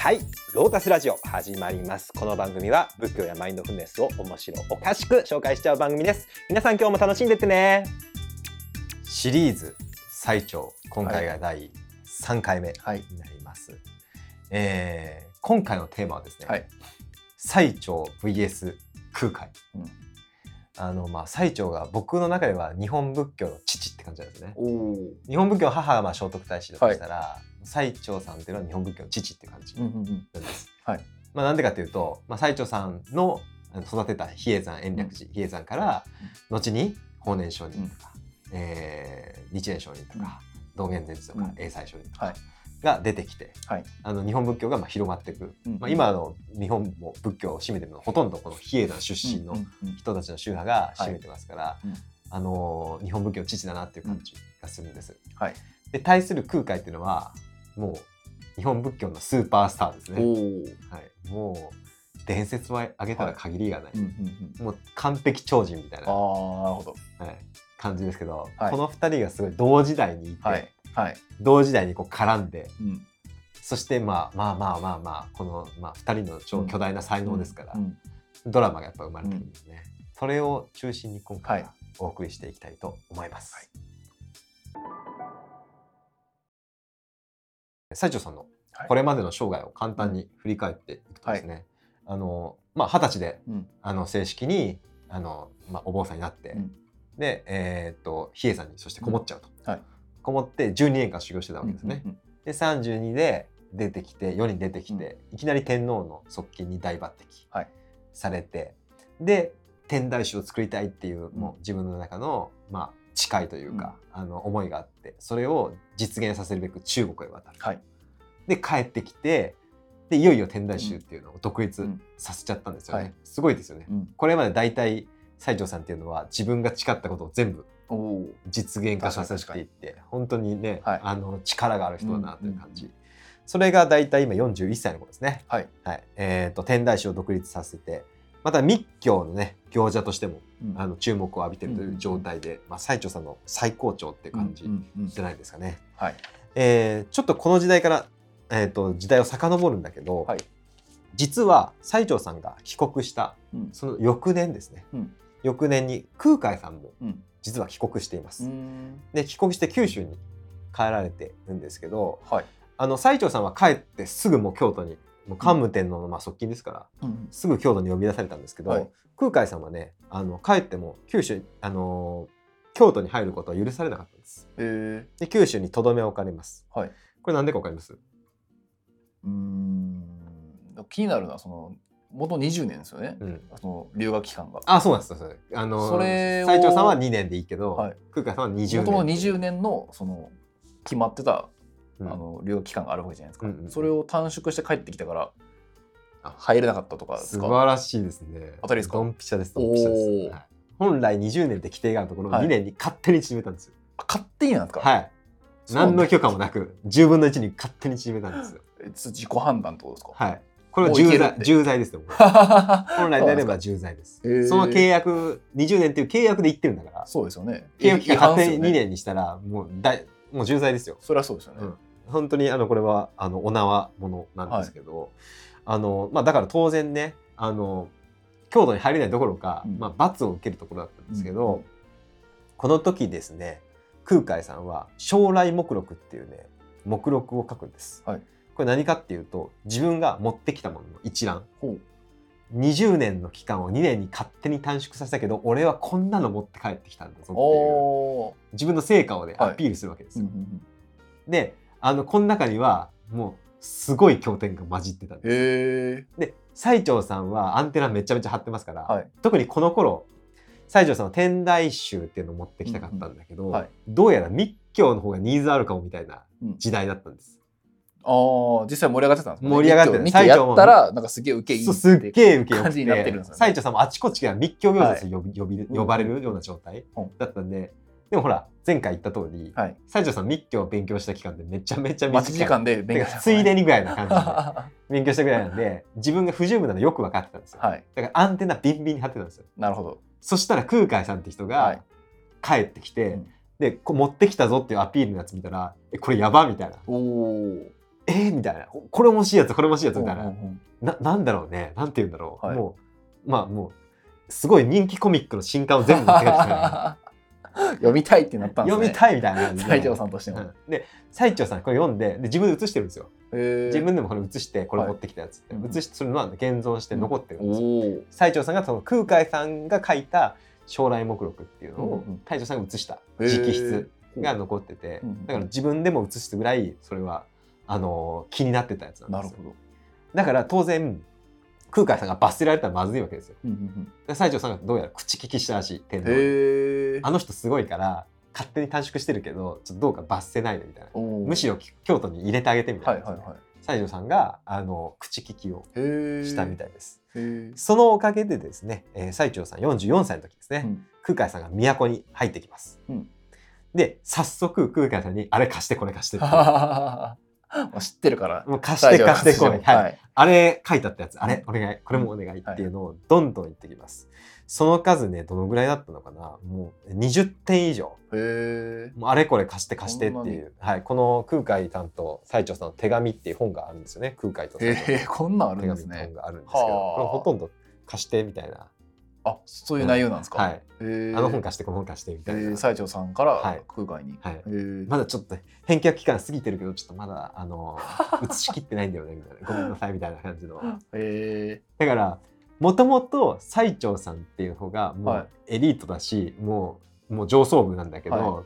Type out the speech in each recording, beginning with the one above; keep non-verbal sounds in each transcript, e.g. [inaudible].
はい。ロータスラジオ始まります。この番組は仏教やマインドフルネスを面白おかしく紹介しちゃう番組です。皆さん今日も楽しんでってね。シリーズ最長今回が第3回目にはい。なります、えー今回のテーマはですね、はい。最長 VS 空海、うん。あのまあ最長が僕の中では日本仏教の父って感じなんですね。日本仏教の母がまあ聖徳太子だとしたら、最長さんっていうのは日本仏教の父って感じうんうんうん。なんです。はい。まあなんでかっていうと、まあ、最長さんの育てた比叡山延暦寺、比叡山から後に法然上人とか、えー日蓮上人とか、道元禅師とか、うん。英才上人とかはい。が出てきて、はい。あの日本仏教がまあ広まっていく、うん。まあ、今の日本も仏教を占めてるのはほとんどこの比叡山出身のうんうん人たちの宗派が占めてますから、うん。あの日本仏教の父だなっていう感じがするんです。はい。で対する空海っていうのはもう日本仏教のスーパースターですね。はい、もう伝説を挙げたら限りがない、うんうんうん。もう完璧超人みたいな、ああ、はなるほど。い、感じですけど、はいこの2人がすごい同時代にいて、はい。はい。同時代にこう絡んでうん。そしてまあまあまあまあまあこの、まあ、2人の超巨大な才能ですから、うんドラマがやっぱ生まれてくるんですね、それを中心に今回ははいお送りしていきたいと思います。西条さんのはい。これまでの生涯を簡単に振り返っていくとですね、あのまあ二十歳でうん。あの正式にあの、まあ、お坊さんになって、うん。で、えーっと比叡山にそしてこもっちゃうと、うん。はい。こもって12年間修行してたわけですね。うんうんで32で出てきて世に出てきて、いきなり天皇の側近に大抜擢はい。されて、で天台宗を作りたいっていう、んもう自分の中の、まあ、誓いというか、あの思いがあってそれを実現させるべく中国へ渡る。はい。で帰ってきてでいよいよ天台宗っていうのを独立うんさせちゃったんですよね。はいすごいですよね。うん。これまで大体西条さんっていうのは自分が誓ったことを全部。実現化させていって本当にね、はいあの力がある人だなという感じ、うんそれが大体今41歳の子ですね、はい。はいえー、と天台宗を独立させてまた密教のね行者としてもうんあの注目を浴びてるという状態で、まあ、最長さんの最高潮って感じじゃないですかね、はい。えーちょっとこの時代から、えー、と時代を遡るんだけど、はい実は最長さんが帰国したうん。その翌年ですね、うん翌年に空海さんもうん。実は帰国しています、うん。で帰国して九州に帰られてるんですけどはい。あの最長さんは帰ってすぐもう京都にもう桓武天皇のまあ側近ですから、うん。すぐ京都に呼び出されたんですけど、はい空海さんはねあの帰っても九州あのー京都に入ることは許されなかったんですえで九州にとどめを置かれますー。はい。これなんでかわかります？うーん。気になるのはその元20年ですよね。うんその留学期間が。あそうなんですよそれあのそれを最長さんは2年でいいけど、はい空海さんは20年元々20年のその決まってたうんあの留学期間があるわけじゃないですか、うんうんうんそれを短縮して帰ってきたからあ入れなかったとかです素か晴らしいですね。当たりですか？ドンピシャですドンピシャです、はい。本来20年って規定があるところをはい。2年に勝手に縮めたんですよ、あ勝手になんですか、はい。何の許可もなく10分の1に勝手に縮めたんですよ。え自己判断ってことですか、はい。これは重罪重罪ですよ。本 [laughs] 本来であれば重罪です。その契約20年っていう契約で言ってるんだから、そうですよね。契約期間勝手に2違反ですよね年にしたらもう大もう重罪ですよ。それはそうですよね、うん。本当にあのこれはあのお縄ものなんですけど、あのまあだから当然ねあの京都に入れないどころか、うん。まあ罰を受けるところだったんですけど、うん。この時ですね空海さんは将来目録っていうね目録を書くんです。はい。これ何かっていうと自分が持ってきたものの一覧。ほう。20年の期間を2年に勝手に短縮させたけど俺はこんなの持って帰ってきたんだぞっていう自分の成果をねはい。アピールするわけですよ。であのこの中にはもうすごい経典が混じってたんです。で西條さんはアンテナめちゃめちゃ張ってますから、はい。特にこの頃西条さんは天台宗っていうのを持ってきたかったんだけど、うんうん。はい。どうやら密教の方がニーズあるかもみたいなうん。時代だったんです。ああ実際盛り上がってたんですか、ね、盛り上がってる。密教密教やったらなんかすげえ受けいいすっげえ受けよく感じになっててるんですよね。西条さんもあちこちが密教行者と呼び呼びうん。呼ばれるような状態うん。だったんで、でもほら前回言った通り、はい。西条さん密教を勉強した期間ってめちゃめちゃ短い。待ち時間で勉強てかついでにぐらいな感じでは [laughs] 勉強したぐらいなんで自分が不十分なのよく分かってたんですよ、い。だからアンテナビンビンに張ってたんですよ。なるほど。そしたら空海さんって人はが帰ってきて、うん。でこう持ってきたぞっていうアピールのやつ見たらえこれやばみたいな。おおえー、みたいな。これ面白いやつこれ面白いやつみたいな、うんうんななんだろうね。なんて言うんだろう、はい。もうまあもうすごい人気コミックの新刊を全部持って帰ってきた [laughs] [laughs] 読みたいってなったんですね。読みたいみたいな感じで。西条さんとしても。うん。で最長さんこれ読んでで自分で写してるんですよ。自分でもこれ写してこれ持ってきたやつって、はい写してそれの現存して残ってるんですよ、おお。最長さんがその空海さんが書いた将来目録っていうのをうんうん。太長さんが写した直筆が残ってて、うんうんだから自分でも写すぐらいそれはあの気になってたやつなんですよ。なるほど。だから当然空海さんが罰せられたらまずいわけですよ。うんうんで西条さんがどうやら口利きしたらしい天うん皇。あの人すごいから勝手に短縮してるけどちょっとどうか罰せないでみたいな。むしろ京都に入れてあげてみたな、はいいはいはい。西条さんがあの口利きを。したみたいです。そのおかげでですね、えー、最長さん44歳の時ですね、うん。空海さんが都に入ってきます、うん。で早速空海さんに「あれ貸してこれ貸して」って [laughs] 知ってるから。もう貸して貸してこい。はい。あれ書いてあったやつ。あれお願い。これもお願いっていうのをどんどん言ってきます、その数ねどのぐらいだったのかな。もう20点以上。へえ。もうあれこれ貸して貸してっていう、はい、この空海担当最長さんの手紙っていう本があるんですよね。空海とえ、こんなんある手んですね。紙の本。があるんですけど、ほとんど貸してみたいな、あ、そういう内容なんですか？はい、へえ。あの本貸してこの本貸してみえたいな、ー、西条さんからはい空海に。はいへえ。まだちょっと返却期間過ぎてるけどちょっとまだあの写しきってないんだよねみたいな [laughs] ごめんなさいみたいな感じのへえ。だからもともと最長さんっていう方がもはうエリートだし、もうもう上層部なんだけど、は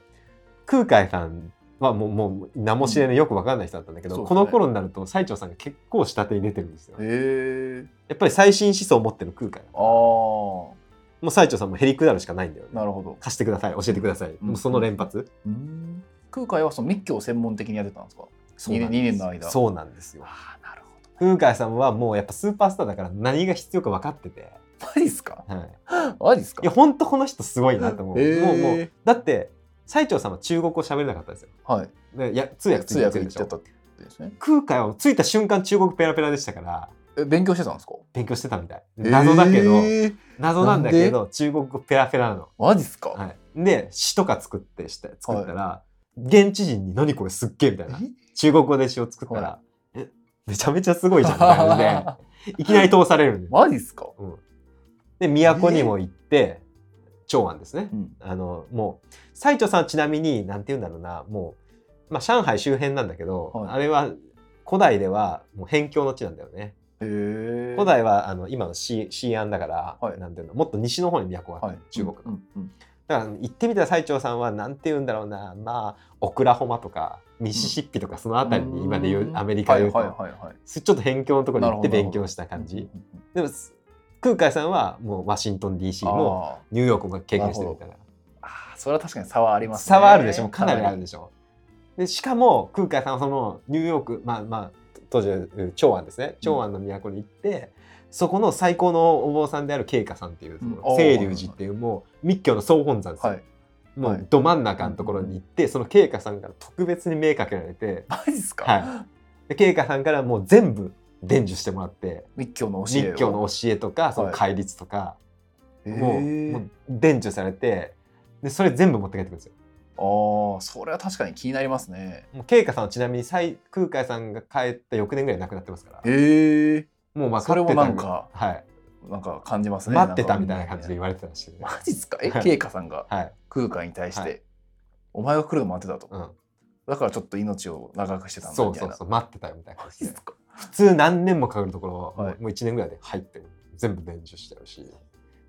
空海さんはもうもう名も知れないよく分かんない人だったんだけど、そうですね。この頃になると最長さんが結構下手に出てるんですよ。へえ。やっぱり最新思想を持ってる空海ああ。もう最長さんもへりくだるしかないんだよね。なるほど。貸してください。教えてください、うん。もうその連発、うん。空海はその密教を専門的にやってたんですか？そうです。二年の間。そうなんですよ。ああなるほ空海さんはもうやっぱスーパースターだから何が必要か分かってて、どマジっすか？はい、マジっすか？いや本当この人すごいなと思う。もうもうだって最長さんは中国語喋れなかったんですよ。はい。でいや通訳つ通訳言っちゃったってですね空海は着いた瞬間中国ペラペラでしたから。え勉強してたんですか？勉強してたみたい。謎だけど、えー。謎なんだけど中国語ペラペラなの。マジっすか、はい、で詩とか作ってした作ったら、現地人に「何これすっげえ」みたいな。中国語で詩を作ったらは「え？めちゃめちゃすごいじゃん」みたいな。[laughs] いきなり通されるんです。マジっすか、で都にも行って、長安ですね。うん、あのもう最長さんはちなみに何て言うんだろうな。もう、まあ、上海周辺なんだけど、はい。あれは古代ではもう辺境の地なんだよね。古代はあの今の西西安だから、はい。なんていうのもっと西の方に都があって、はい。中国の。うんうんだから行ってみたら最長さんは何て言うんだろうな。まあオクラホマとかミシシッピとかその辺りに今で言う、ん。アメリカで言うと、はいはいはいはいちょっと辺境のところに行って勉強した感じ。うんうんでも空海さんはもうワシントン DC うんもあニューヨークも経験してるみたいな。あーそれは確かに差はありますね。差はあるでしょ。かなり。あるででしょ。でしかも空海さんはそのニューヨークまあまあ当時長安ですね。長安の都に行って、そこの最高のお坊さんである慶華さんっていうところ、うん。清流寺っていうもう密教の総本山ですよ、はい。もはい。うど真ん中のところに行って、その慶華さんから特別に目かけられて。マジっすか、はい。で慶華さんからもう全部伝授してもらって密教の教えを。密教の教えとかそのはい。戒律とか、へもうーもう伝授されてでそれ全部持って帰ってくるんですよ。ああそれは確かに気になりますね。もう慶華さんはちなみに最空海さんが帰った翌年ぐらい亡くなってますから。へえもうまあそれもなんかはい、なんか感じますね。待ってたみたいな感じで言われてたらしいね。マジっすか？えはい。慶華さんがはい、空海に対して、はい。お前が来るの待ってたと、うん、だからちょっと命を長くしてたんだそうみたいうなそそう待ってたよみたいな感じで。マジっすか？普通何年もかかるところを、はい。もう1年ぐらいで入ってる全部伝授しちゃうし。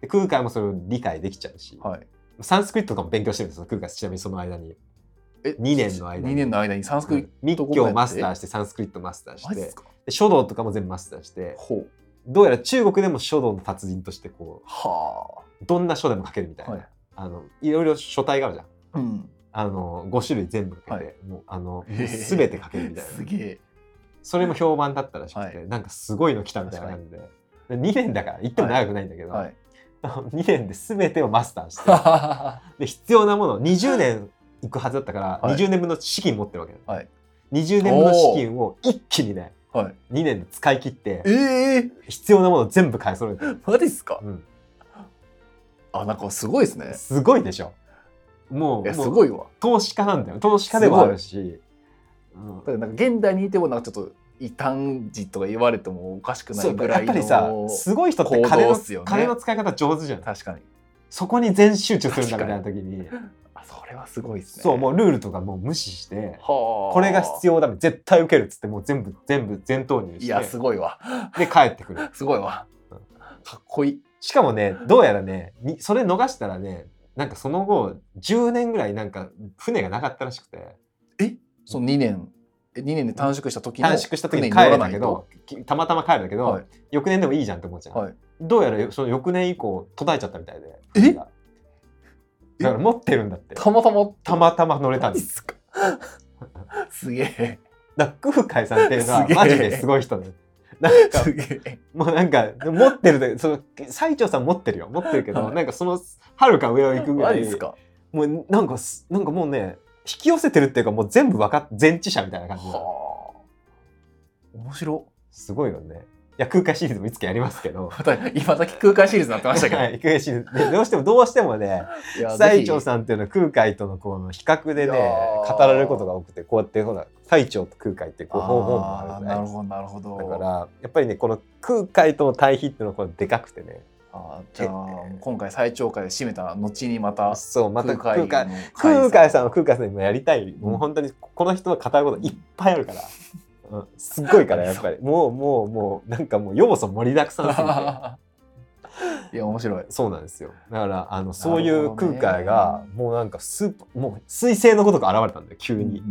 で空海もそれを理解できちゃうし、はい。サンスクリットとかも勉強してるんですよ。空海ちなみにその間に。え2年の間に。2年の間にサンスクリッ密ト教をマスターししてサンスクリットマスターして。書道とかも全部マスターして。どうやら中国でも書道の達人としてこはうどんな書でも書けるみたいな、はい。あのいろいろ書体があるじゃん。あうん。あの5種類全部書けて、はい。もうあの全て書けるみたいな。すげえそれも評判だったらしくて、はい。なんかすごいの来たみたいな感じで。で2年だから言っても長くないんだけど、はい。[laughs] 2年で全てをマスターしてはで必要なもの20年行くはずだったから、はい。20年分の資金持ってるわけだ、はい。20年分の資金を一気にねい。2年で使い切ってええ必要なものを全部買い揃えてる、マジっすか？うん、あなんかすごいですね。すごいでしょ。もうすもうごいわ。投資家なんだよ。投資家でもあるしうん。だからなんか現代にいてもなんかちょっと異端児とか言われてもおかしくなそいうぐらいのやっぱりさすごい人って金の,、ね。金の使い方上手じゃん。確かに。そこに全集中するんだみたいな時に。あそれはすごいですね。そうもうルールとかもう無視してはあ。これが必要だ絶対受けるっつってもう全部全部全投入して。いやすごいわ。で帰ってくる。すごいわ。うん。かっこいい。しかもねどうやらねにそれ逃したらねなんかその後10年ぐらいなんか船がなかったらしくてその2年。え2年で短縮した時の短縮した時に帰るんだけどきたまたま帰るんだけど、はい。翌年でもいいじゃんって思っちゃう、はい。どうやらその翌年以降途絶えちゃったみたいで。え？だから持ってるんだって。たまたまたまたま乗れたんですか？[laughs] すげえ。だ空海さんっていうのはマジですごい人でなんかすげえ。もうなんか持ってるでその最長さん持ってるよ。持ってるけど、はい。なんかそのはるか上を行くぐらい。もうなんかすなんかもうね引き寄せてるっていうかもう全部わかっ全知者みたいな感じ面白。すごいよね。いや空海シリーズもいつかやりますけど。[laughs] また今だけ空間シリーズになってましたけど、はい、空海シリーズ。でどうしてもどうしてもね最長んさんっていうのは空海とのこの比較でいね語られることが多くてこうやってほら最長と空海ってこう本本もあるぐらいなるほどなるほど。だからやっぱりねこの空海との対比っていうのはこれでかくてねあーじゃあ今回最長回で締めた後にまたそうまた空海の空海さんは空海さんにもやりたい、ん。もう本当にこの人は語ることいっぱいあるから、うん、すっごいからやっぱり。[laughs] もうもうもうなんかもう要素盛りだくさんすぎて [laughs] [laughs] いや面白い。そうなんですよ。だからあのそういう空海がもうなんかスーパーもう彗星のごとく現れたんだよ急に、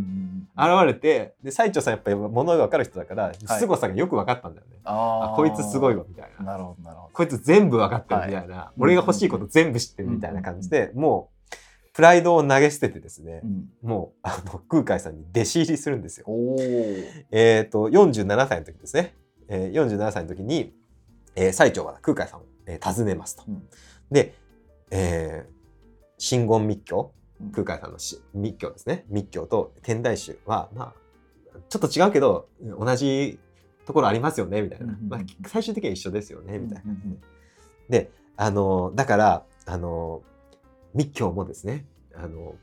現れてで最長さんやっぱり物が分かる人だから、凄さがよく分かったんだよね。あこいつすごいわみたいな。なるほどなるほど。こいつ全部分かってるみたいな、俺が欲しいこと全部知ってるみたいな感じで、もうプライドを投げ捨ててですね、うん。もうあの空海さんに弟子入りするんですよ。えっ、と47歳の時ですね、えー、47歳の時に、えー、最澄は空海さんを、えー訪ねますと。うん。で、えー真言密教うん。空海さんのし密教ですね。密教と天台宗はまあちょっと違うけど同じところありますよねみたいな、まあ、最終的には一緒ですよねみたいな。うん。うんうんであのだからあの密教もですねあの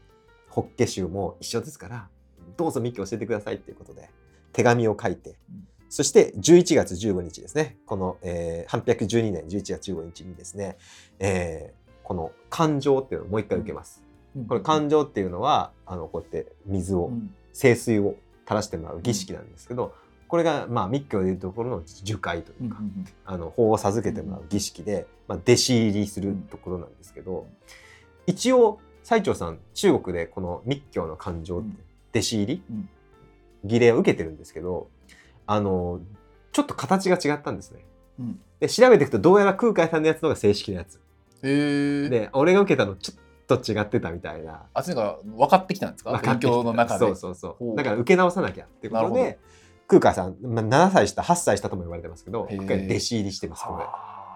法華宗も一緒ですからどうぞ密教教えてくださいっていうことで手紙を書いて、うんそして11月15日ですね。この、えー、812年11月15日にですね、えーこの感情っていうのをもう一回受けます。うん。これ感情っていうのはあのこうやって水を、うん。清水を垂らしてもらう儀式なんですけど、これがまあ密教でいうところの樹海というか、うんあの法を授けてもらう儀式で、まあ、弟子入りするところなんですけど、一応最澄さん中国でこの密教の感情って弟子入り、うん。儀礼を受けてるんですけどあのちょっと形が違ったんですね。うん。で調べていくとどうやら空海さんのやつのが正式なやつ。へえで俺が受けたのちょっと違ってたみたいな。あっちのが分かってきたんですか？勉分かってきた。強の中で。そうそうそほう。うだから受け直さなきゃっていうことで空海さん、まあ、7歳下8歳下とも言われてますけどへー。今回弟子入りしてますこれ。はあ。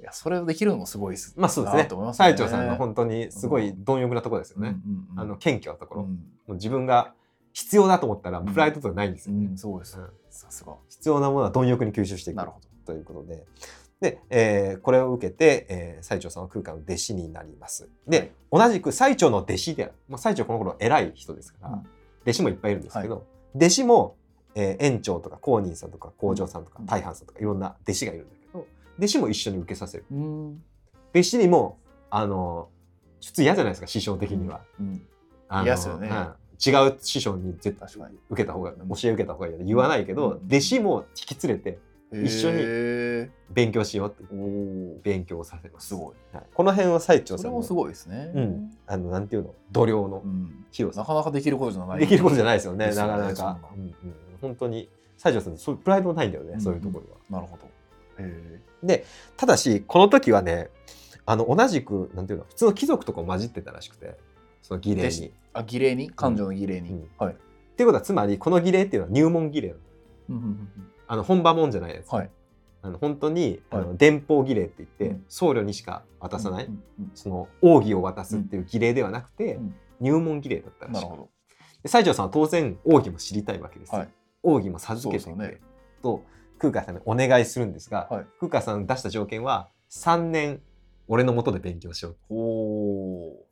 いやそれをできるのもすごいです。まあそうですね。す最澄さんの本当にすごい貪欲なところですよね。あの謙虚なところ、うん。もう自分が必要だと思ったらプライドとかないんですよ、うんそうです。うん。さすが。必要なものは貪欲に吸収していく。なるほど。ということで。で、えーこれを受けて、えー、最澄さんは空海の弟子になります。で、同じく最澄の弟子である、まあ、最澄この頃偉い人ですから、うん。弟子もいっぱいいるんですけど、弟子も、えー園長とか公認さんとか工場さんとかうん。大藩さんとかいろんな弟子がいるんだけど弟子も一緒に受けさせる。うん。弟子にもあの普通嫌じゃないですか師匠的には。うん。嫌っすよね。うん違う師匠に絶対受けた方が教え受けた方がいいよ言わないけど、うん。弟子も引き連れて一緒にへ勉強しようって勉強をさせます。すごい。はい、この辺は最澄さんもすごいですね。うん。あのなんていうの？度量のうん。広さ、なかなかできることじゃない。できることじゃないですよね。ねなかなか。うんうん、本当に西条さんそういうプライドもないんだよね、うんそういうところは。なるほど。へただしこの時はねあの同じくなんていうの普通の貴族とかも混じってたらしくてその儀礼弟に。っあ儀礼に？感情の儀礼に、うん。はい、ていうことはつまりこの儀礼っていうのは入門儀礼なのうんうんうん。あの本場もんじゃないやつ。はい。あの本当に、あはの伝法儀礼って言って、うん。僧侶にしか渡さない、うんうんその奥義を渡すっていう儀礼ではなくて、うん入門儀礼だったらしい。うんなるほど。で西条さんは当然奥義も知りたいわけですよ、はい。奥義も授けてくれ、ね。と空海さんにお願いするんですが、はい。空海さん出した条件は3年俺のもとで勉強しようおお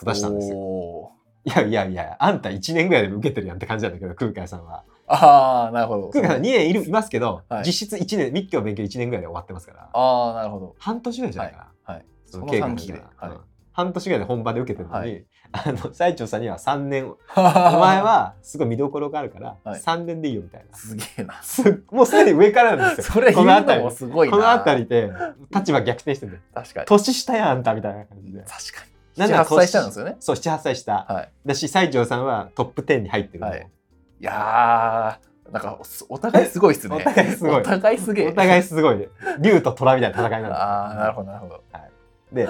と出したんですよ。おいやいやいやあんた1年ぐらいで受けてるやんって感じなんだけど空海さんは。ああなるほど。空海さん2年いるいますけど、はい。実質1年密教勉強1年ぐらいで終わってますから。ああなるほど。半年ぐらいじゃないかな、はい。その経過期ではい。うん半年ぐらいで本場で受けてるのに、はい。あの最澄さんには3年。お [laughs] お前はすごい見どころがあるから、はい。3年でいいよみたいな。すげえな。すもうすでに上からなんですよ。[laughs] それ言うのもすごいな。この辺りで立場逆転してるんだよ。確かに。年下やんあんたみたいな感じで。確かに78歳下なんですよね。そう78歳下、はい。だし西条さんはトップ10に入ってるの、はい。いやーなんかおお互いすごいっすね。[laughs] お互いすごい。お互いすげえ。お互いすごい。竜と虎みたいな戦いなんだああなるほどなるほど。で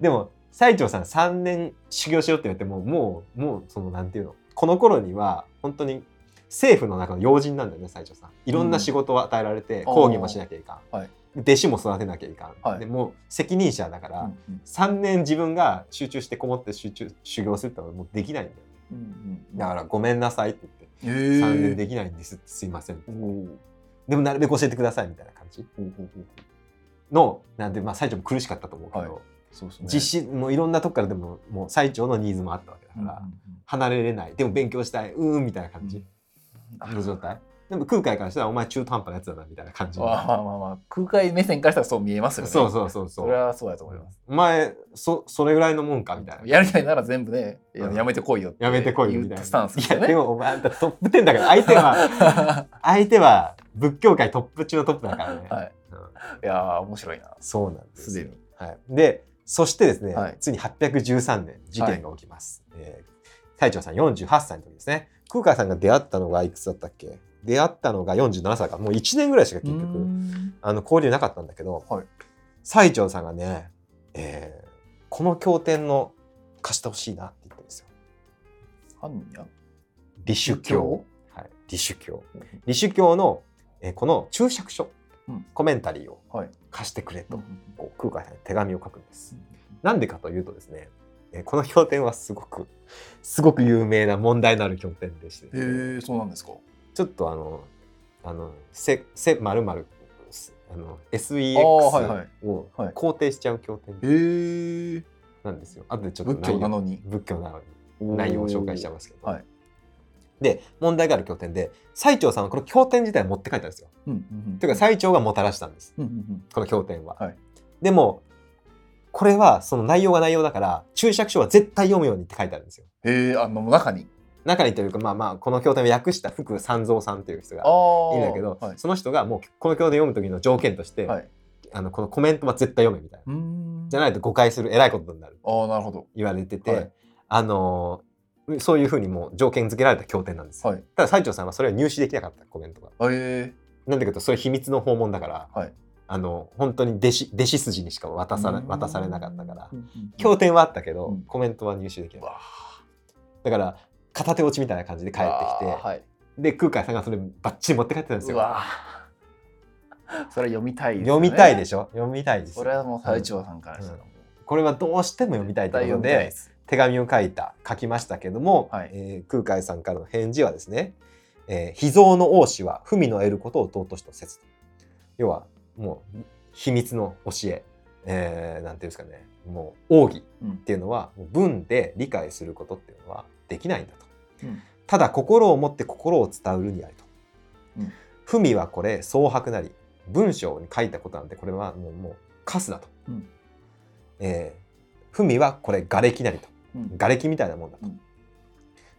でも西条さん3年修行しろって言われてももうもうそのなんていうの。この頃には本当に政府の中の要人なんだよね西条さん。いろんな仕事を与えられて、うん講義もしなきゃいかん、はい弟子も育てなきゃいかん、はい。でもう責任者だから、うんうん。3年自分が集中してこもって集中修行するってのはもうできないんだよ。うんうんだから「ごめんなさい」って言ってへ「3年えできないんです」って「すいません」おーでもなるべく教えてくださいみたいな感じ。のなんでまあ西条も苦しかったと思うけど、はい。そうね。実施もういろんなとこからでももう最長のニーズもあったわけだから、離れれない。でも勉強したい。うーんみたいな感じ。うん。の状態、でも空海からしたらお前中途半端なやつだなみたいな感じまあまあまあまあ空海目線からしたらそう見えますよね。そうそうそうそそうれはそうだと思います。お前そそれぐらいのもんかみたいな。やりたいなら全部ねやめてこいよってやめてこいようみたいな。スタンスですいやでよねもお前トップ10だから。相手は [laughs] 相手は仏教界トップ中のトップだからね、はい。うん。いやー面白いな。そうなんですすでに。はい、でそしてですね、はい。ついに813年事件が起きます、えー太長さん48歳の時ですね。空海さんが出会ったのがいくつだったっけ？出会ったのが47歳か。もう1年ぐらいしか結局ん。あの交流なかったんだけど、はい。最長さんがね、えーこの経典の貸してほしいなって言ってるんですよ。李主教はい、李主教うん。李主教の、えーこの注釈書、うん。コメンタリーをはい。貸してくれと、うんこう空海さんに手紙を書くんです。なんでかというとですね、えーこの経典はすごくすごく有名な問題のある経典でして、へえそうなんですかちょっとあのあのせせまるまるあの SEX をはい。肯定しちゃう経典なんですよ。あとでちょっと仏教なのに。仏教なのに内容を紹介しちゃいますけど。はい。で問題がある経典で最澄さんはこの経典自体は持って帰ったんですよ。うんうんうん。というか最澄がもたらしたんです。うんうんうん。この経典は。はい。でもこれはその内容が内容だから注釈書は絶対読むようにって書いてあるんですよ。へえあの中に中にというかまあまあこの経典を訳した福三蔵さんという人があいるんだけど、はい。その人がもうこの経典を読む時の条件として、はい。あのこのコメントは絶対読めみたいな。じゃないと誤解するえらいことになるああなるほど言われてて、はい。あのーそういうふうにもう条件付けられた経典なんですよ。はい。ただ最澄さんはそれは入手できなかったコメントが。へえなんでかというとそれ秘密の訪問だから、はい。あの本当に弟子弟子筋にしか渡されうん。渡されなかったから。経典はあったけど、うん。コメントは入手できなかっわただから片手落ちみたいな感じで帰ってきて、はい。で空海さんがそれバッチリ持って帰ってたんですよ。[laughs] それは読みたいね。読みたいでしょ？読みたいですよ。それはもう最長さんからしたらもう。これはどうしても読みたいということで手紙を書いた書きましたけども、はい。えー空海さんからの返事はですね「えー秘蔵の王子は文の得ることを尊しとせず」要はもう秘密の教ええーなんていうんですかねもう奥義うんっていうのはもう文で理解することっていうのはできないんだと。うんただ心を持って心を伝うるにありと。うん文はこれ創白なり文章に書いたことなんてこれはもうもうカスだと。うんえー文はこれ瓦礫なりと。うん瓦礫みたいなもんだと。うん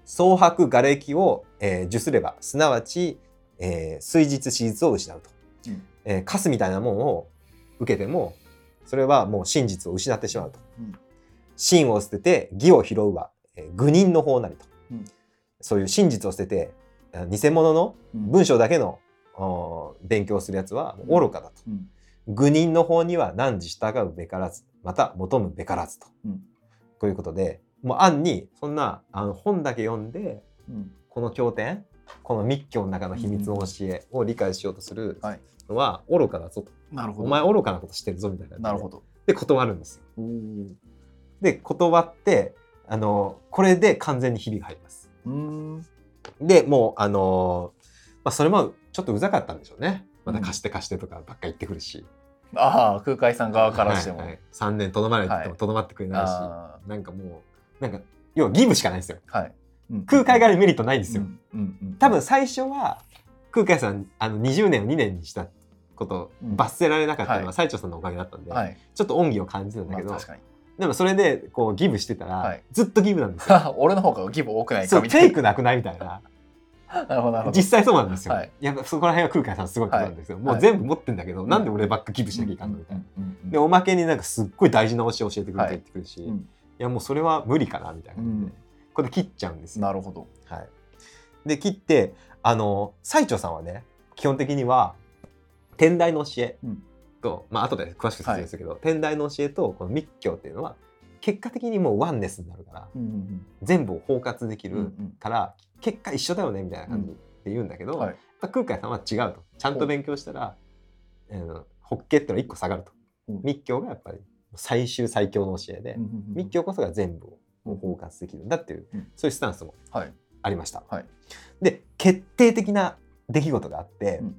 創白瓦礫を、えー受すればすなわち、えー水実史実を失うと。うんえーカスみたいなもんを受けてもそれはもう真実を失ってしまうと。うん真を捨てて義を拾うは、えー愚人の方なりと、うん。そういう真実を捨ててあ偽物のうん。文章だけの、お勉強するやつは愚かだと、うん。愚人の方には何時従うべからずまた求むべからずと、うん。こういうことでもう暗にそんなあの本だけ読んでうん。この経典この密教の中の秘密の教えを理解しようとするはい。のは愚かだぞと、なるほど。お前愚かなことしてるぞみたいななるほど。で断るんですよ。で断ってあのこれで完全にひびが入ります。でもうあのまあ、それもちょっとうざかったんでしょうね。また貸して貸してとかばっか言ってくるし。ああ空海さん側からしても、はいはい、3年とどまれって言ってもはい。とどまってくれないし、あなんかもうなんか要はギブしかないんですよ。はい。うん。空海側にメリットないんですよ、うん。うん。うん。多分最初は空海さんあの20年を2年にしたことうん。罰せられなかったのははい。最澄さんのおかげだったんで、はい。ちょっと恩義を感じるんだけど、まあ確かに。でもそれでこうギブしてたら、はい。ずっとギブなんですよ。[laughs] 俺の方がギブ多くないそかみたい [laughs] ェイクなくないみたいなな。なるほどなるほど。実際そうなんですよ、はい。やっぱそこら辺は空海さんすごいことなんですよ、はい。もう全部持ってんだけど、はい。なんで俺ばっかギブしなきゃいかんのみたいな、うんうんうんでおまけになんかすっごい大事な教え教えてくれて言ってくるし、いうん。やもうそれは無理かなみたいな。感じで、うん。これで切っちゃうんですよなるほど。はい、で切ってあの最澄さんはね基本的には天台の教え。うんと、まあ後で詳しく説明するけど、天台の教えとこの密教っていうのは結果的にもうワンネスになるからうんうん全部を包括できるうんうん。から、結果一緒だよねみたいな感じで言うんだけど、はい。やっぱ空海さんは違うと。ちゃんと勉強したら、えー、法華っていうのは一個下がると、うん。密教がやっぱり最終最強の教えで、うんうんうん密教こそが全部を包括できる。んだっていう、うん。そういうスタンスもはい。ありました。はい。で決定的な出来事があって、うん。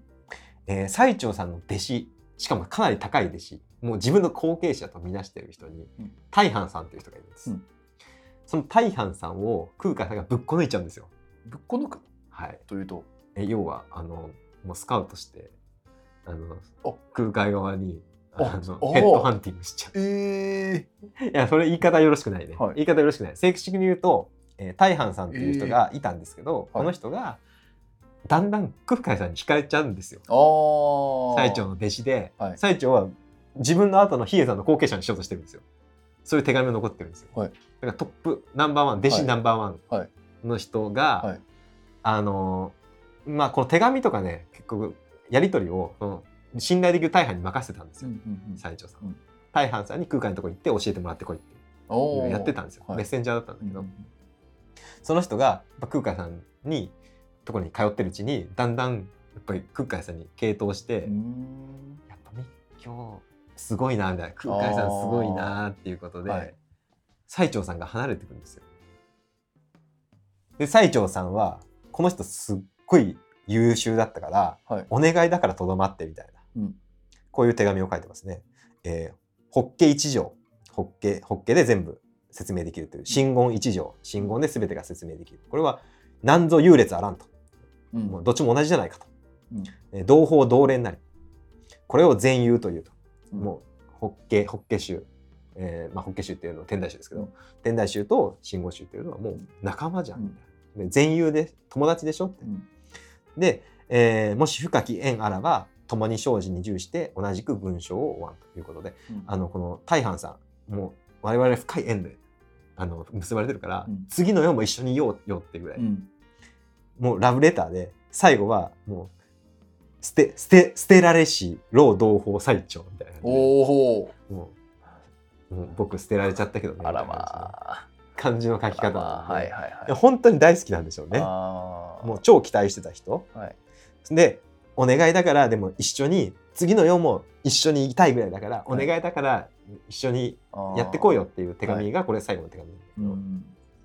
えー最澄さんの弟子しかもかなり高い弟子もう自分の後継者とみなしている人に、うん大半さんという人がいるんです。うんその大半さんを空海さんがぶっこ抜いちゃうんですよ。ぶっこ抜く？はい、というと？え要はあのもうスカウトしてあのお空海側におあのおヘッドハンティングしちゃう。ええ。いやそれ言い方よろしくないね。はい言い方よろしくない。正式に言うと、えー、大半さんっていう人がいたんですけど、はいこの人がだんだん空海さんに惹かれちゃうんですよ。最澄の弟子で、はい。最澄は自分の後の比叡山の後継者にしようとしてるんですよ。そういう手紙が残ってるんですよ。はい。だからトップナンバーワン弟子はい。ナンバーワンはい。の人が、はい。あのまあこの手紙とかね結局やり取りを信頼できる大半に任せてたんですよ。最澄さん。うん。大半さんに空海のとこ行って教えてもらってこいってやってたんですよ、はい。メッセンジャーだったんだけど、その人が空海さんにところに通ってるうちにだんだんやっぱり空海さんに傾倒して、うん。やっぱ密教すごいなみたいな空海さんすごいなっていうことで、はい。最澄さんが離れてくるんですよ。で最澄さんはこの人すっごい優秀だったから、はい。お願いだからとどまってみたいな、うん。こういう手紙を書いてますね。えー、法華一条法華法華で全部説明できるという真言一条真言で全てが説明できる。これは何ぞ優劣あらんと、うん。もうどっちも同じじゃないかと、うん。えー同法同連なり。これを全優というと、うん。もう法華法華宗、えーまあ、法華宗っていうのは天台宗ですけど、うん。天台宗と真言宗っていうのはもう仲間じゃん、で全優で友達でしょって、うん。で、えーもし深き縁あらば共に生じに従して同じく文章を追わんということで。うん。あのこの大半さんもう我々深い縁であの結ばれてるから、うん。次の世も一緒にいようよってぐらい、うんもうラブレターで最後はもう捨て捨て捨てられし老同胞最長みたいなおお。もうもう僕捨てられちゃったけどね。あらまあ。感じの書き方あらまあ。なんで、はいはいはい。や本当に大好きなんでしょうね。もう超期待してた人。はい。でお願いだからでも一緒に次の世も一緒にいたいぐらいだから、はい。お願いだから一緒にやってこうよっていう手紙がこれ最後の手紙だけど、うん。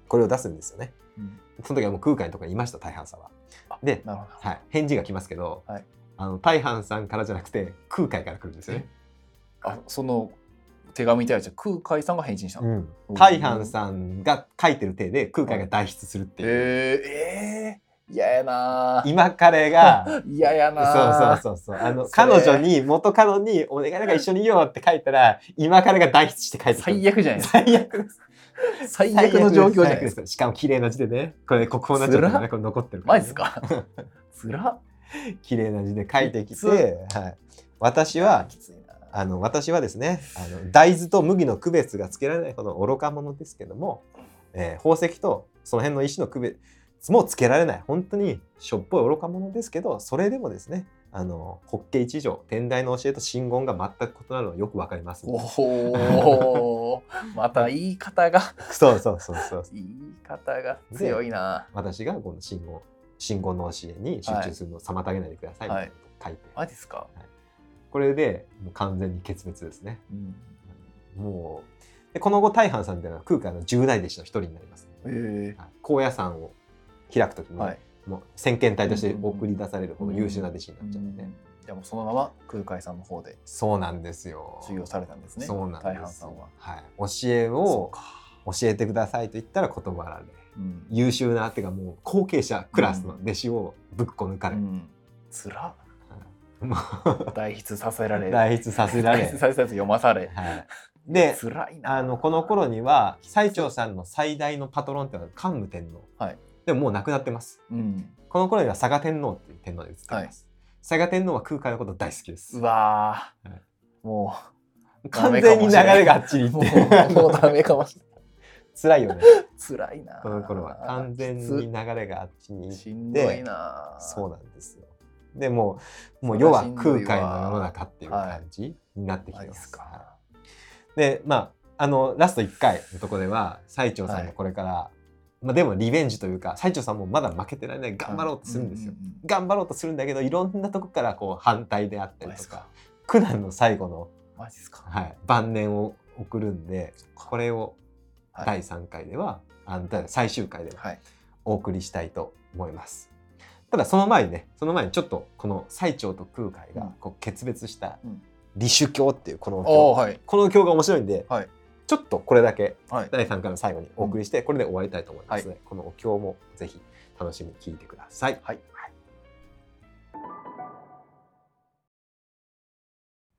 これを出すんですよね。うん。その時はもう空海のところにいました大半さんは。あで。はい、返事が来ますけど、はい。あの大半さんからじゃなくて空海から来るんですよね、あその手紙に対して空海さんが返信したの？うん。大半さんが書いてる手で空海が代筆するっていう、えー、えー、嫌やなー。今彼が [laughs] 嫌やなー。そうそうそうそう。あの彼女に元カノに「お願いだから一緒にいよう」って書いたら今彼が代筆して書いて最悪じゃないですか。最悪です最悪の状況じゃないですか。す。しかも綺麗な字でね。これ国宝になっちゃったからね。これ残ってるから、ね、マジですか？[laughs] つらっ。綺麗な字で書いてききて、はい、私はきついな。あの私はですねあの大豆と麦の区別がつけられないほど愚か者ですけども、えー宝石とその辺の石の区別もつけられない。本当にしょっぽい愚か者ですけどそれでもですねあの法華一条天台の教えと真言が全く異なるのはよくわかります、おお、[laughs] また言い方が、そうそうそうそう。言い方が強いな。私がこの真言真言の教えに集中するのを妨げないでくださいみたいなことを書いて、マジですか？これでもう完全に決別ですね。うん、もうでこの後大半さんっていうのは空海の重大弟子の一人になります、えはい。高野山を開く時に、えはい。もう先見隊として送り出されるほど優秀な弟子になっちゃうんで、うん。じゃあもうそのまま空海さんの方でそうなんですよ。授業されたんですね。そうなんですは。はい、教えそを。教えてくださいと言ったら断られうん。優秀なっていうかもう後継者クラスの弟子をぶっこ抜かれ、うん。つらも [laughs] 代筆させらうれ。代筆させられ。代筆、させたやつ読まされ。はい、でつらいな。あのこの頃には最澄さんの最大のパトロンっていうのは桓武天皇、はいでももう亡くなってます。うん。この頃には佐賀天皇っていう天皇で移っています、佐賀天皇は空海のこと大好きです。うわー、はい。も完全に流れがあっちにって。うもうダメかもしれない。辛いよね。辛いなこの頃は完全に流れがあっちに行っしんどいなそうなんですよ。でもうもう世は空わ海の世の中っていう感じになってきてます。す。か。でまああのラスト1回のところでは最澄さんもこれから、まあ、でもリベンジというか最澄さんもまだ負けてられない頑張ろうとするんですよ。うう頑張ろうとするんだけどいろんなとこからこう反対であったりとか苦難の最後の、マジっすか。はい、晩年を送るんでこれをはい。第3回では、あのだ最終回でははい。お送りしたいと思います。ただその前にねその前にちょっとこの最澄と空海がこう決別したうん。李主教っていうこのお教、はい。この教が面白いんで、はいちょっとこれだけはい。第3回の最後にお送りして、これで終わりたいと思いますので、このお経もぜひ楽しみに聞いてください。はい。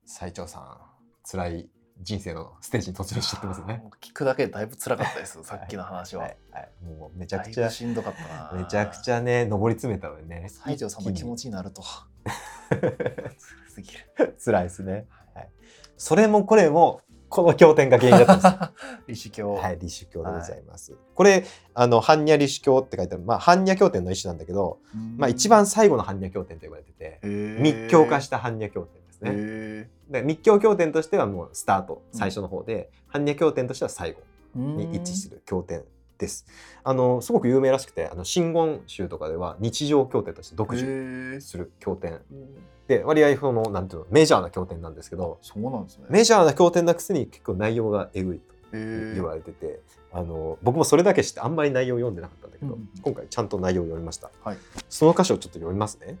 最澄さん辛い人生のステージに突入しちゃってますね。[laughs] 聞くだけでだいぶ辛かったです [laughs] さっきの話は、はい。はい、もうめちゃくちゃぶしんどかったな。めちゃくちゃね上り詰めたのでね西条さんの気持ちちになると。辛 [laughs] すぎる辛いですね、はい、それもこれもこの経典が原因だったんです。李主教はい、李主教でございます。これ、あの、般若李主教って書いてある、まあ、般若経典の一種なんだけど、まあ、一番最後の般若経典と言われてて、密教化した般若経典ですね。ねで密教経典としてはもうスタート、最初の方で、般若経典としては最後に位置する経典です。あの、すごく有名らしくて、あの、真言宗とかでは日常経典として独自自する経典で、割合その、なんていうの、メジャーな経典なんですけど、そうなんですね。メジャーな経典なくせに結構内容がえぐいと。言われてて、あの僕もそれだけしてあんまり内容を読んでなかったんだけど、うん今回ちゃんと内容を読みました、はい。その箇所をちょっと読みますね。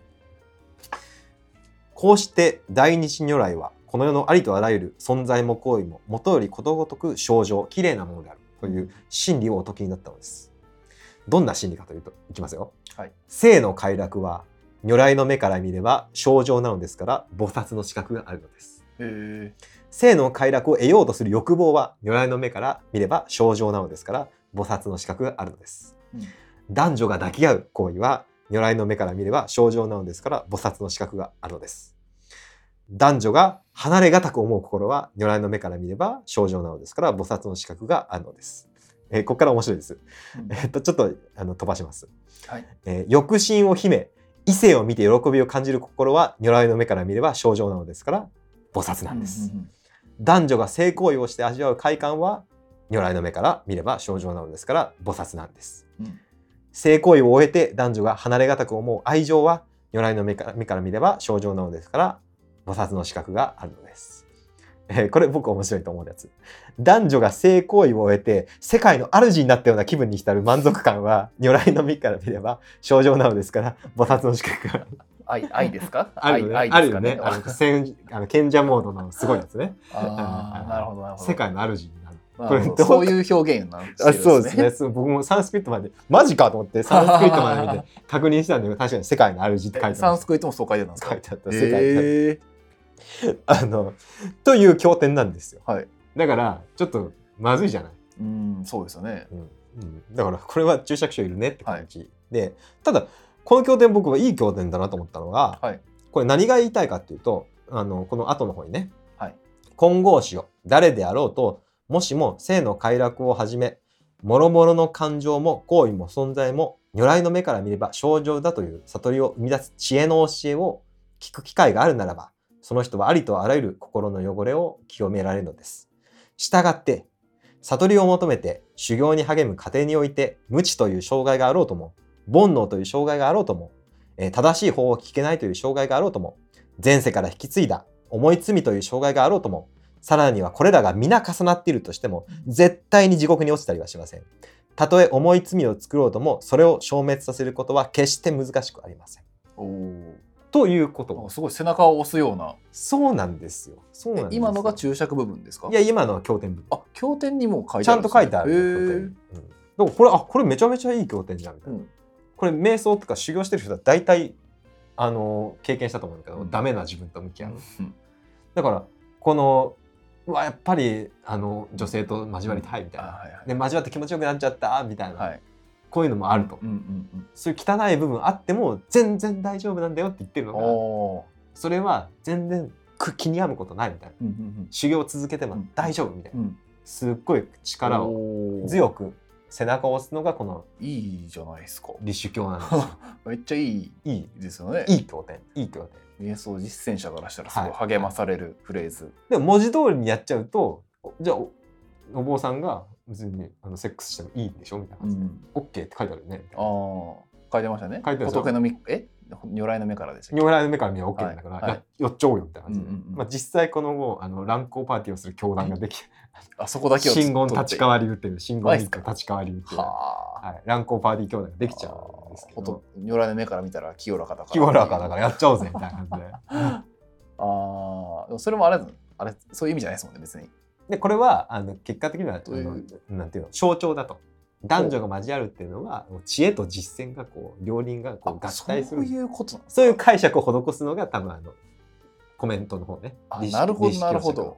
こうして大日如来はこの世のありとあらゆる存在も行為も元よりことごとく正常綺麗なものであるという真理をお解きになったのです。どんな真理かというといきますよ、はい。生の快楽は如来の目から見れば正常なのですから菩薩の資格があるのです。性の快楽を得ようとする欲望は如来の目から見れば正常なのですから菩薩の資格があるのです、うん。男女が抱き合う行為は如来の目から見れば正常なのですから菩薩の資格があるのです男女が離れがたく思う心は如来の目から見れば正常なのですから菩薩の資格があるのです、えーここから面白いです、うん。えっとちょっとあの飛ばします、はい。えー欲心を秘め異性を見て喜びを感じる心は如来の目から見れば正常なのですから菩薩なんです、うんうん男女が性行為をして味わう快感は如来の目から見れば正常なのですから菩薩なんです、うん。性行為を終えて男女が離れがたく思う愛情は如来の目から見れば正常なのですから菩薩の資格があるのです、えーこれ僕面白いと思うやつ。男女が性行為を終えて世界の主になったような気分に浸る満足感は如来の目から見れば正常なのですから菩薩の資格が。愛愛ですか？[laughs] あるよね？愛あるよ愛ね。あの戦あの賢者モードのすごいやつね。なるほどなるほど。世界の主になる。これどう？そういう表現なんあそうですね。僕もサンスクリットまで、マジかと思って、[laughs] サンスクリットまで見て確認したんだけど、確かに世界の主って書いてあえる。サンスクリットもそう書いてたんですか？書いてあった、世界え [laughs] あの、という経典なんですよ。はい。だから、ちょっとまずいじゃない。ーうんそうですよね。うん。うん。だから、これは注釈書いるねって感じ。で、ただ、この経典僕はいい経典だなと思ったのが、はい。これ何が言いたいかっていうと、あの、この後の方にね、はい。金剛師よ、誰であろうと、もしも性の快楽をはじめ、諸々の感情も行為も存在も如来の目から見れば正常だという悟りを生み出す知恵の教えを聞く機会があるならば、その人はありとあらゆる心の汚れを清められるのです。したがって、悟りを求めて修行に励む過程において、無知という障害があろうとも、煩悩という障害があろうとも、え正しい法を聞けないという障害があろうとも、前世から引き継いだ重い罪という障害があろうとも、さらにはこれらが皆重なっているとしても、絶対に地獄に落ちたりはしません。たとえ重い罪を作ろうとも、それを消滅させることは決して難しくありません。ということ。あすごい背中を押すような。そうなんですよ。そうなんですよ。今のが注釈部分ですか？いや今のは経典部分あ経典にも書いちゃんとてあるんですね。書いてあるよ経典。へうん。でもこれあこれめちゃめちゃいい経典じゃんみたいな、うん。これ瞑想とか修行してる人は大体あの経験したと思うんだけど、うん。ダメな自分と向きえ合う、うん。だからこのうわやっぱりあの女性と交わりたいみたいな、あはいはい。で交わって気持ちよくなっちゃったみたいな、はいこういうのもあると、うんうんうん。そういう汚い部分あっても全然大丈夫なんだよって言ってるのがおそれは全然く気に病むことないみたいな。ーうんうん。修行を続けても大丈夫みたいな、うんうん。すっごい力を強く背中を押すのがこのいいじゃないですか。立宗教なんですよ。[laughs] めっちゃいい。いい。ですよね。いい経典いい経典瞑想実践者からしたらすごいはい。励まされるフレーズ、でも文字通りにやっちゃうとじゃあおお坊さんが別にあのセックスしてもいいんでしょみたいな。感じで、うん。オッケーって書いてあるよね。ああな書いてましたね。書いて仏のみえ？如来の目からでしたっけ？如来の目から見れば OK なんだから、はい。はい。ややっちゃおうよみたいな感じで、うんうんうん。まあ、実際この後あの乱交パーティーをする教団ができあそこだけを真言立川り流っていう真言立川流っていう、はい、乱交パーティー教団ができちゃうんですけど。如来の目から見たら清らかだから。清らかだからやっちゃおうぜみたいな感じで。[laughs] ああそれもあれあれそういう意味じゃないですもんね別にでこれはあの結果的にはあのなんていうの象徴だと。男女が交わるっていうのは知恵と実践がこう両輪がこう合体する。そういうことそういう解釈を施すのが多分あのコメントの方ね。なるほどなるほど。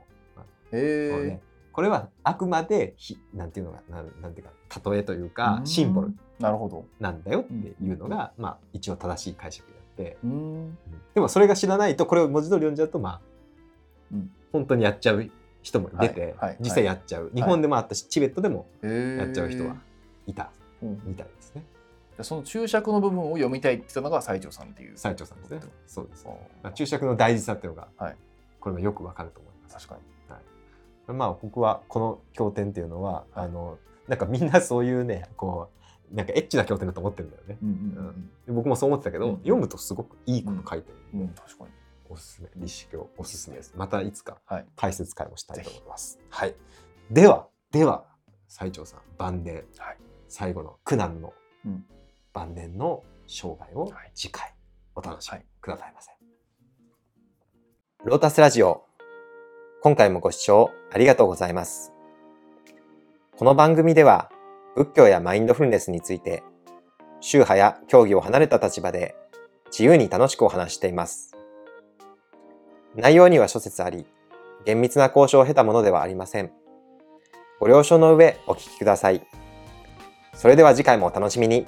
へえ。これはあくまでひなんていうのがなんなんていうか例えというかうん。シンボル。なるほど。なんだよっていうのが、まあ一応正しい解釈であって、うん。でもそれが知らないとこれを文字通り読んじゃうとまあ、うん。本当にやっちゃう人も出て、実際やっちゃう、日本でもあったしチベットでもやっちゃう人はいた。うん。みたいですね。でその注釈の部分を読みたいって言ったのが西条さんっていう。斉藤さんですね。そうです。注釈の大事さっていうのが、はい。これもよくわかると思います。確かに。まあ僕はこの経典っていうのは、はい。あのなんかみんなそういうねこうなんかエッチな経典だと思ってるんだよね、うんうんで僕もそう思ってたけど、うん読むとすごくいいこと書いてるうん、確かにおすすめ立志教おすすめです。またいつかはい。解説会もしたいと思います。はい。ではでは斉長さん晩年、はい。最後の苦難のうん。晩年の生涯をはい。次回お楽しみはい。くださいませ、ロータスラジオ。今回もご視聴ありがとうございます。この番組では仏教やマインドフルネスについて宗派や教義を離れた立場で自由に楽しくお話しています内容には諸説あり厳密な交渉を経たものではありません。ご了承の上お聞きください。それでは次回もお楽しみに。